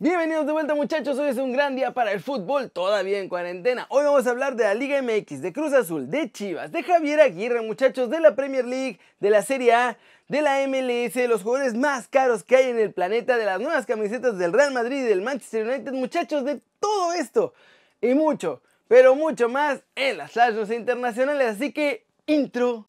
Bienvenidos de vuelta muchachos, hoy es un gran día para el fútbol, todavía en cuarentena. Hoy vamos a hablar de la Liga MX, de Cruz Azul, de Chivas, de Javier Aguirre muchachos, de la Premier League, de la Serie A, de la MLS, de los jugadores más caros que hay en el planeta, de las nuevas camisetas del Real Madrid y del Manchester United, muchachos, de todo esto y mucho, pero mucho más en las flashes internacionales, así que intro.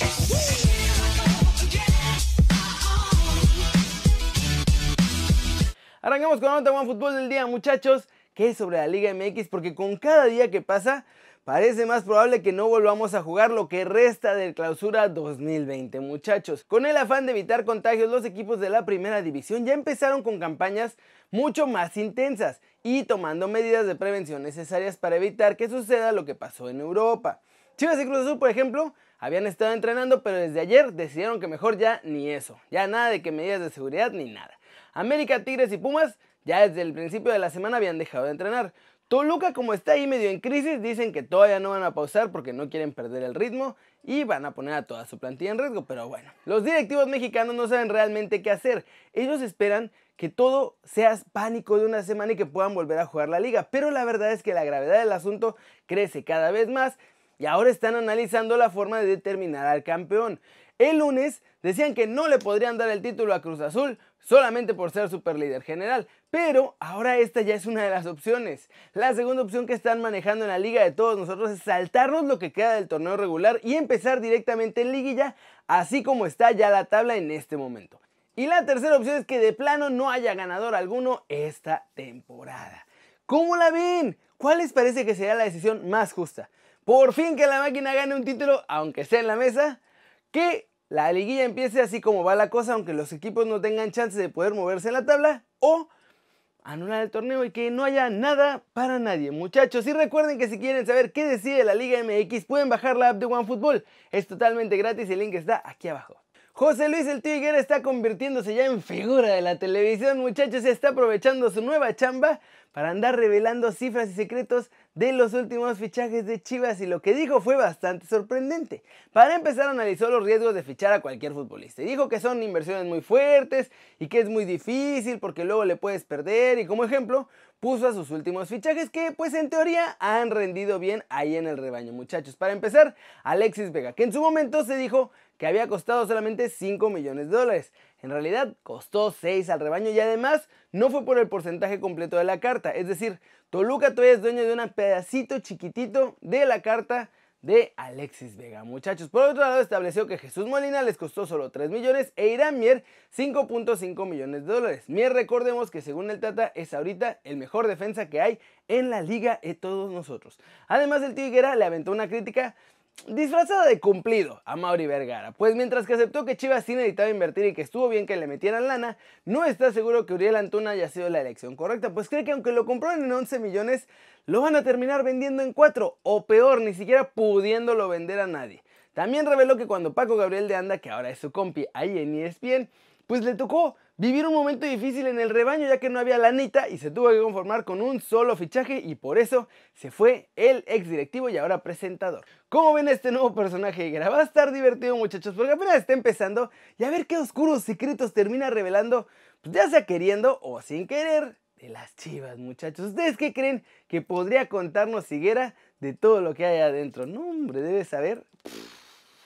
Arrancamos con otra buen fútbol del día, muchachos, que es sobre la Liga MX, porque con cada día que pasa, parece más probable que no volvamos a jugar lo que resta del clausura 2020, muchachos. Con el afán de evitar contagios, los equipos de la primera división ya empezaron con campañas mucho más intensas y tomando medidas de prevención necesarias para evitar que suceda lo que pasó en Europa. Chivas y Cruz Azul, por ejemplo, habían estado entrenando, pero desde ayer decidieron que mejor ya ni eso, ya nada de que medidas de seguridad ni nada. América, Tigres y Pumas ya desde el principio de la semana habían dejado de entrenar. Toluca, como está ahí medio en crisis, dicen que todavía no van a pausar porque no quieren perder el ritmo y van a poner a toda su plantilla en riesgo. Pero bueno, los directivos mexicanos no saben realmente qué hacer. Ellos esperan que todo sea pánico de una semana y que puedan volver a jugar la liga. Pero la verdad es que la gravedad del asunto crece cada vez más y ahora están analizando la forma de determinar al campeón. El lunes decían que no le podrían dar el título a Cruz Azul solamente por ser superlíder general, pero ahora esta ya es una de las opciones. La segunda opción que están manejando en la liga de todos nosotros es saltarnos lo que queda del torneo regular y empezar directamente en liguilla, así como está ya la tabla en este momento. Y la tercera opción es que de plano no haya ganador alguno esta temporada. ¿Cómo la ven? ¿Cuál les parece que sería la decisión más justa? Por fin que la máquina gane un título, aunque sea en la mesa, que la liguilla empiece así como va la cosa, aunque los equipos no tengan chance de poder moverse en la tabla, o anular el torneo y que no haya nada para nadie. Muchachos, y recuerden que si quieren saber qué decide la Liga MX, pueden bajar la app de OneFootball. Es totalmente gratis y el link está aquí abajo. José Luis el Tigre está convirtiéndose ya en figura de la televisión, muchachos, y está aprovechando su nueva chamba para andar revelando cifras y secretos de los últimos fichajes de Chivas y lo que dijo fue bastante sorprendente. Para empezar analizó los riesgos de fichar a cualquier futbolista y dijo que son inversiones muy fuertes y que es muy difícil porque luego le puedes perder y como ejemplo puso a sus últimos fichajes que pues en teoría han rendido bien ahí en el rebaño muchachos. Para empezar, Alexis Vega, que en su momento se dijo que había costado solamente 5 millones de dólares. En realidad costó 6 al rebaño y además no fue por el porcentaje completo de la carta. Es decir, Toluca todavía es dueño de un pedacito chiquitito de la carta de Alexis Vega. Muchachos, por otro lado estableció que Jesús Molina les costó solo 3 millones e Irán Mier 5.5 millones de dólares. Mier recordemos que según el Tata es ahorita el mejor defensa que hay en la liga de todos nosotros. Además el Tiguera le aventó una crítica disfrazada de cumplido a Mauri Vergara, pues mientras que aceptó que Chivas sí necesitaba invertir y que estuvo bien que le metieran lana, no está seguro que Uriel Antuna haya sido la elección correcta, pues cree que aunque lo compraron en 11 millones, lo van a terminar vendiendo en 4, o peor, ni siquiera pudiéndolo vender a nadie. También reveló que cuando Paco Gabriel de Anda, que ahora es su compi ahí en ESPN, pues le tocó vivir un momento difícil en el rebaño ya que no había lanita y se tuvo que conformar con un solo fichaje y por eso se fue el ex directivo y ahora presentador. ¿Cómo ven este nuevo personaje Va a estar divertido muchachos porque apenas está empezando y a ver qué oscuros secretos termina revelando, pues ya sea queriendo o sin querer, de las chivas muchachos. ¿Ustedes qué creen que podría contarnos Higuera de todo lo que hay adentro? No hombre, debe saber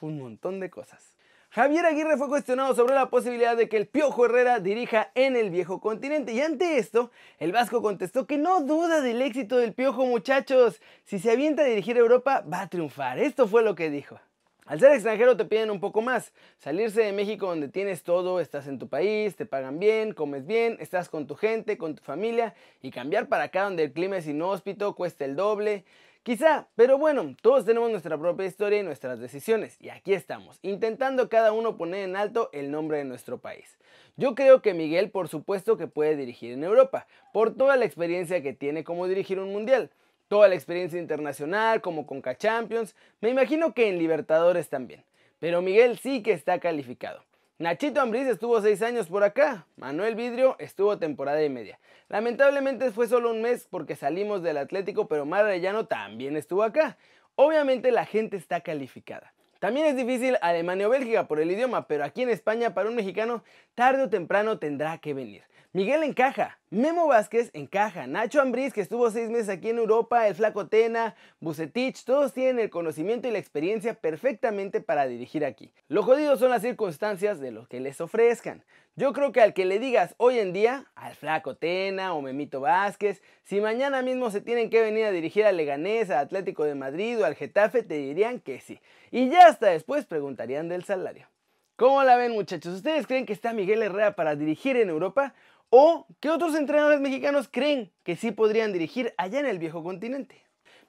un montón de cosas. Javier Aguirre fue cuestionado sobre la posibilidad de que el Piojo Herrera dirija en el viejo continente y ante esto, el Vasco contestó que no duda del éxito del Piojo muchachos, si se avienta a dirigir Europa va a triunfar, esto fue lo que dijo. Al ser extranjero te piden un poco más, salirse de México donde tienes todo, estás en tu país, te pagan bien, comes bien, estás con tu gente, con tu familia y cambiar para acá donde el clima es inhóspito, cuesta el doble. Quizá, pero bueno, todos tenemos nuestra propia historia y nuestras decisiones, y aquí estamos, intentando cada uno poner en alto el nombre de nuestro país. Yo creo que Miguel, por supuesto, que puede dirigir en Europa, por toda la experiencia que tiene como dirigir un mundial, toda la experiencia internacional, como Conca Champions, me imagino que en Libertadores también. Pero Miguel sí que está calificado. Nachito Ambriz estuvo seis años por acá, Manuel Vidrio estuvo temporada y media. Lamentablemente fue solo un mes porque salimos del Atlético, pero Mar también estuvo acá. Obviamente la gente está calificada. También es difícil Alemania o Bélgica por el idioma, pero aquí en España para un mexicano tarde o temprano tendrá que venir. Miguel encaja, Memo Vázquez encaja, Nacho Ambriz que estuvo seis meses aquí en Europa, el Flaco Tena, Bucetich, todos tienen el conocimiento y la experiencia perfectamente para dirigir aquí. Lo jodido son las circunstancias de lo que les ofrezcan. Yo creo que al que le digas hoy en día, al Flaco Tena o Memito Vázquez, si mañana mismo se tienen que venir a dirigir al Leganés, al Atlético de Madrid o al Getafe, te dirían que sí. Y ya hasta después preguntarían del salario. ¿Cómo la ven muchachos? ¿Ustedes creen que está Miguel Herrera para dirigir en Europa? ¿O qué otros entrenadores mexicanos creen que sí podrían dirigir allá en el viejo continente?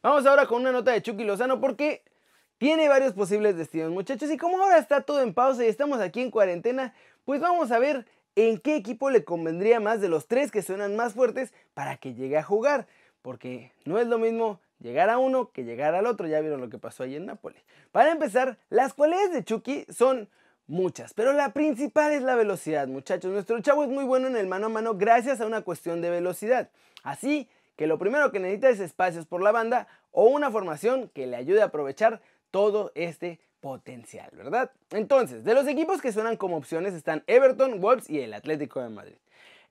Vamos ahora con una nota de Chucky Lozano porque tiene varios posibles destinos, muchachos. Y como ahora está todo en pausa y estamos aquí en cuarentena, pues vamos a ver en qué equipo le convendría más de los tres que suenan más fuertes para que llegue a jugar. Porque no es lo mismo llegar a uno que llegar al otro. Ya vieron lo que pasó ahí en Nápoles. Para empezar, las cualidades de Chucky son Muchas, pero la principal es la velocidad, muchachos. Nuestro chavo es muy bueno en el mano a mano gracias a una cuestión de velocidad. Así que lo primero que necesita es espacios por la banda o una formación que le ayude a aprovechar todo este potencial, ¿verdad? Entonces, de los equipos que suenan como opciones están Everton, Wolves y el Atlético de Madrid.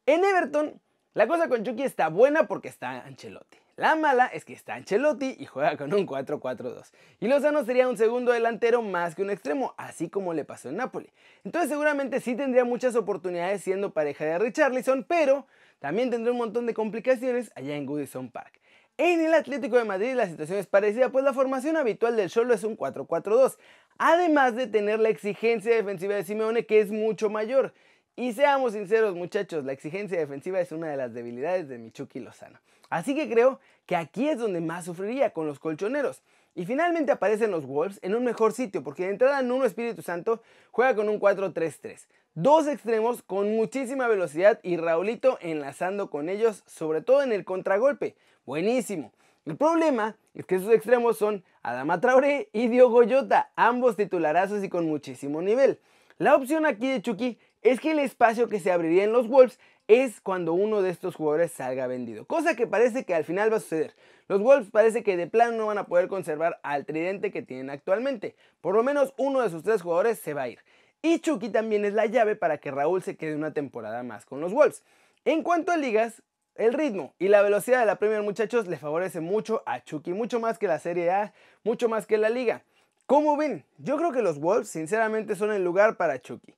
En Everton, la cosa con Chucky está buena porque está Ancelotti. La mala es que está Ancelotti y juega con un 4-4-2. Y Lozano sería un segundo delantero más que un extremo, así como le pasó en Napoli. Entonces seguramente sí tendría muchas oportunidades siendo pareja de Richarlison, pero también tendría un montón de complicaciones allá en Goodison Park. En el Atlético de Madrid la situación es parecida, pues la formación habitual del Cholo es un 4-4-2, además de tener la exigencia defensiva de Simeone que es mucho mayor. Y seamos sinceros muchachos, la exigencia defensiva es una de las debilidades de Michuki Lozano. Así que creo que aquí es donde más sufriría con los colchoneros. Y finalmente aparecen los Wolves en un mejor sitio, porque de entrada Nuno Espíritu Santo juega con un 4-3-3. Dos extremos con muchísima velocidad y Raulito enlazando con ellos, sobre todo en el contragolpe. Buenísimo. El problema es que sus extremos son Adama Traoré y Diogo Jota, ambos titularazos y con muchísimo nivel. La opción aquí de Chucky es que el espacio que se abriría en los Wolves es cuando uno de estos jugadores salga vendido. Cosa que parece que al final va a suceder. Los Wolves parece que de plano no van a poder conservar al tridente que tienen actualmente. Por lo menos uno de sus tres jugadores se va a ir. Y Chucky también es la llave para que Raúl se quede una temporada más con los Wolves. En cuanto a ligas, el ritmo y la velocidad de la Premier muchachos le favorece mucho a Chucky, mucho más que la Serie A, mucho más que la liga. ¿Cómo ven? Yo creo que los Wolves sinceramente son el lugar para Chucky.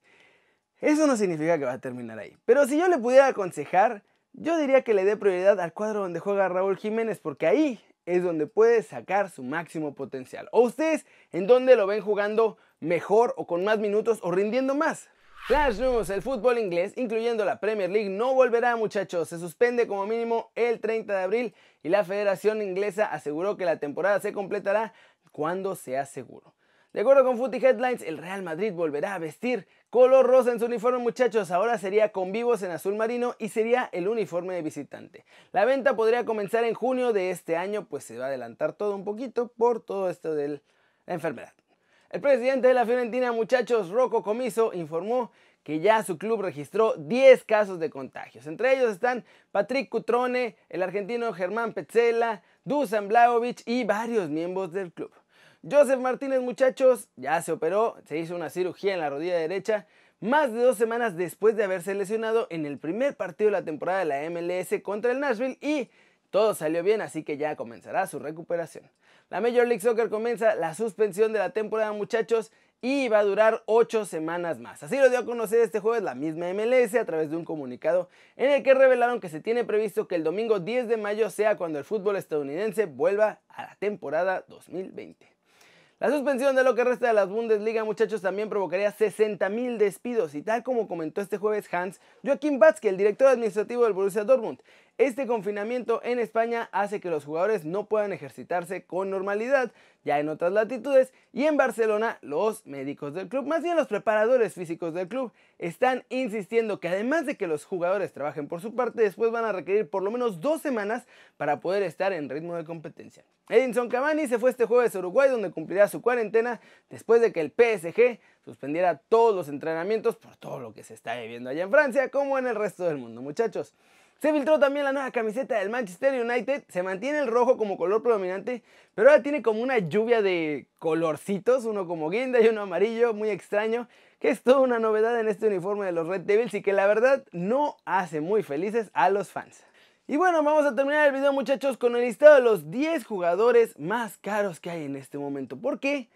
Eso no significa que va a terminar ahí. Pero si yo le pudiera aconsejar, yo diría que le dé prioridad al cuadro donde juega Raúl Jiménez, porque ahí es donde puede sacar su máximo potencial. ¿O ustedes en dónde lo ven jugando mejor o con más minutos o rindiendo más? Flash News, el fútbol inglés, incluyendo la Premier League, no volverá muchachos, se suspende como mínimo el 30 de abril y la Federación Inglesa aseguró que la temporada se completará cuando sea seguro. De acuerdo con Footy Headlines, el Real Madrid volverá a vestir color rosa en su uniforme muchachos, ahora sería con vivos en azul marino y sería el uniforme de visitante. La venta podría comenzar en junio de este año, pues se va a adelantar todo un poquito por todo esto de la enfermedad. El presidente de la Fiorentina, muchachos, Rocco Comiso, informó que ya su club registró 10 casos de contagios. Entre ellos están Patrick Cutrone, el argentino Germán Petzela, Dusan Blaovic y varios miembros del club. Joseph Martínez, muchachos, ya se operó, se hizo una cirugía en la rodilla derecha, más de dos semanas después de haberse lesionado en el primer partido de la temporada de la MLS contra el Nashville y todo salió bien, así que ya comenzará su recuperación. La Major League Soccer comienza la suspensión de la temporada, muchachos, y va a durar ocho semanas más. Así lo dio a conocer este jueves la misma MLS a través de un comunicado en el que revelaron que se tiene previsto que el domingo 10 de mayo sea cuando el fútbol estadounidense vuelva a la temporada 2020. La suspensión de lo que resta de las Bundesliga, muchachos, también provocaría 60.000 despidos. Y tal como comentó este jueves Hans Joachim Batzke, el director administrativo del Borussia Dortmund, este confinamiento en España hace que los jugadores no puedan ejercitarse con normalidad, ya en otras latitudes, y en Barcelona los médicos del club, más bien los preparadores físicos del club, están insistiendo que además de que los jugadores trabajen por su parte, después van a requerir por lo menos dos semanas para poder estar en ritmo de competencia. Edinson Cavani se fue este jueves a Uruguay donde cumplirá su cuarentena después de que el PSG suspendiera todos los entrenamientos por todo lo que se está viviendo allá en Francia como en el resto del mundo muchachos. Se filtró también la nueva camiseta del Manchester United. Se mantiene el rojo como color predominante, pero ahora tiene como una lluvia de colorcitos, uno como guinda y uno amarillo, muy extraño, que es toda una novedad en este uniforme de los Red Devils y que la verdad no hace muy felices a los fans. Y bueno, vamos a terminar el video muchachos con el listado de los 10 jugadores más caros que hay en este momento. Porque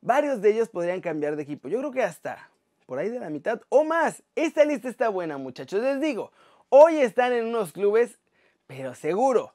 varios de ellos podrían cambiar de equipo. Yo creo que hasta por ahí de la mitad o más. Esta lista está buena muchachos. Les digo, hoy están en unos clubes, pero seguro.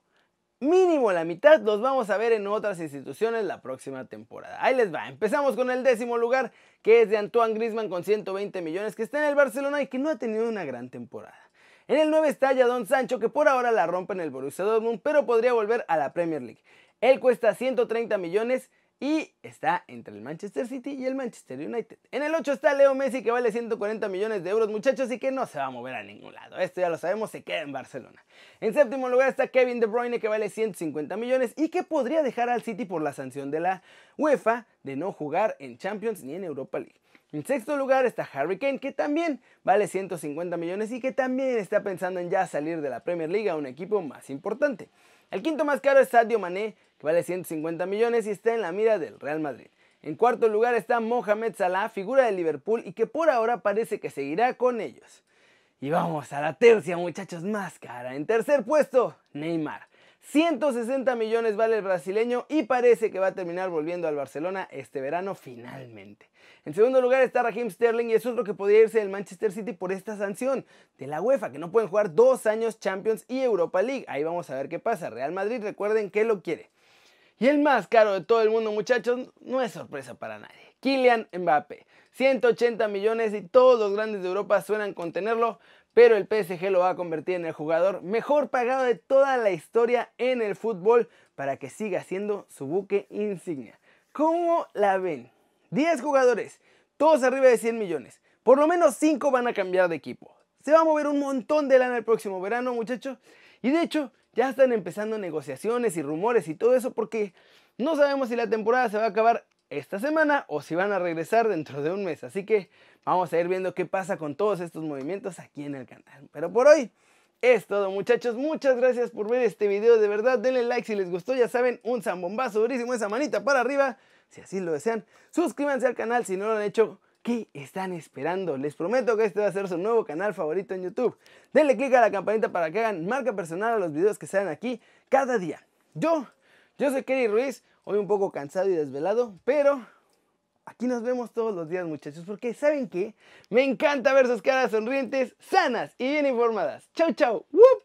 Mínimo la mitad los vamos a ver en otras instituciones la próxima temporada. Ahí les va. Empezamos con el décimo lugar, que es de Antoine Grisman con 120 millones, que está en el Barcelona y que no ha tenido una gran temporada. En el 9 está Don Sancho, que por ahora la rompe en el Borussia Dortmund, pero podría volver a la Premier League. Él cuesta 130 millones y está entre el Manchester City y el Manchester United. En el 8 está Leo Messi que vale 140 millones de euros muchachos y que no se va a mover a ningún lado. Esto ya lo sabemos, se queda en Barcelona. En séptimo lugar está Kevin De Bruyne que vale 150 millones y que podría dejar al City por la sanción de la UEFA de no jugar en Champions ni en Europa League. En sexto lugar está Harry Kane, que también vale 150 millones y que también está pensando en ya salir de la Premier League a un equipo más importante. El quinto más caro es Sadio Mané, que vale 150 millones y está en la mira del Real Madrid. En cuarto lugar está Mohamed Salah, figura de Liverpool y que por ahora parece que seguirá con ellos. Y vamos a la tercia, muchachos, más cara. En tercer puesto, Neymar. 160 millones vale el brasileño y parece que va a terminar volviendo al Barcelona este verano finalmente. En segundo lugar está Raheem Sterling y es otro que podría irse del Manchester City por esta sanción de la UEFA, que no pueden jugar dos años Champions y Europa League. Ahí vamos a ver qué pasa. Real Madrid, recuerden que lo quiere. Y el más caro de todo el mundo, muchachos, no es sorpresa para nadie. Kylian Mbappé. 180 millones y todos los grandes de Europa suenan con tenerlo, pero el PSG lo va a convertir en el jugador mejor pagado de toda la historia en el fútbol para que siga siendo su buque insignia. ¿Cómo la ven? 10 jugadores, todos arriba de 100 millones. Por lo menos 5 van a cambiar de equipo. Se va a mover un montón de lana el próximo verano, muchachos. Y de hecho, ya están empezando negociaciones y rumores y todo eso porque no sabemos si la temporada se va a acabar esta semana o si van a regresar dentro de un mes. Así que vamos a ir viendo qué pasa con todos estos movimientos aquí en el canal. Pero por hoy es todo muchachos. Muchas gracias por ver este video. De verdad, denle like si les gustó. Ya saben, un zambombazo durísimo, esa manita para arriba. Si así lo desean, suscríbanse al canal si no lo han hecho. ¿Qué están esperando? Les prometo que este va a ser su nuevo canal favorito en YouTube. Denle click a la campanita para que hagan marca personal a los videos que salen aquí cada día. Yo, yo soy Kerry Ruiz. Hoy un poco cansado y desvelado, pero aquí nos vemos todos los días muchachos, porque ¿saben qué? Me encanta ver sus caras sonrientes, sanas y bien informadas. Chau, chau. ¡Wup!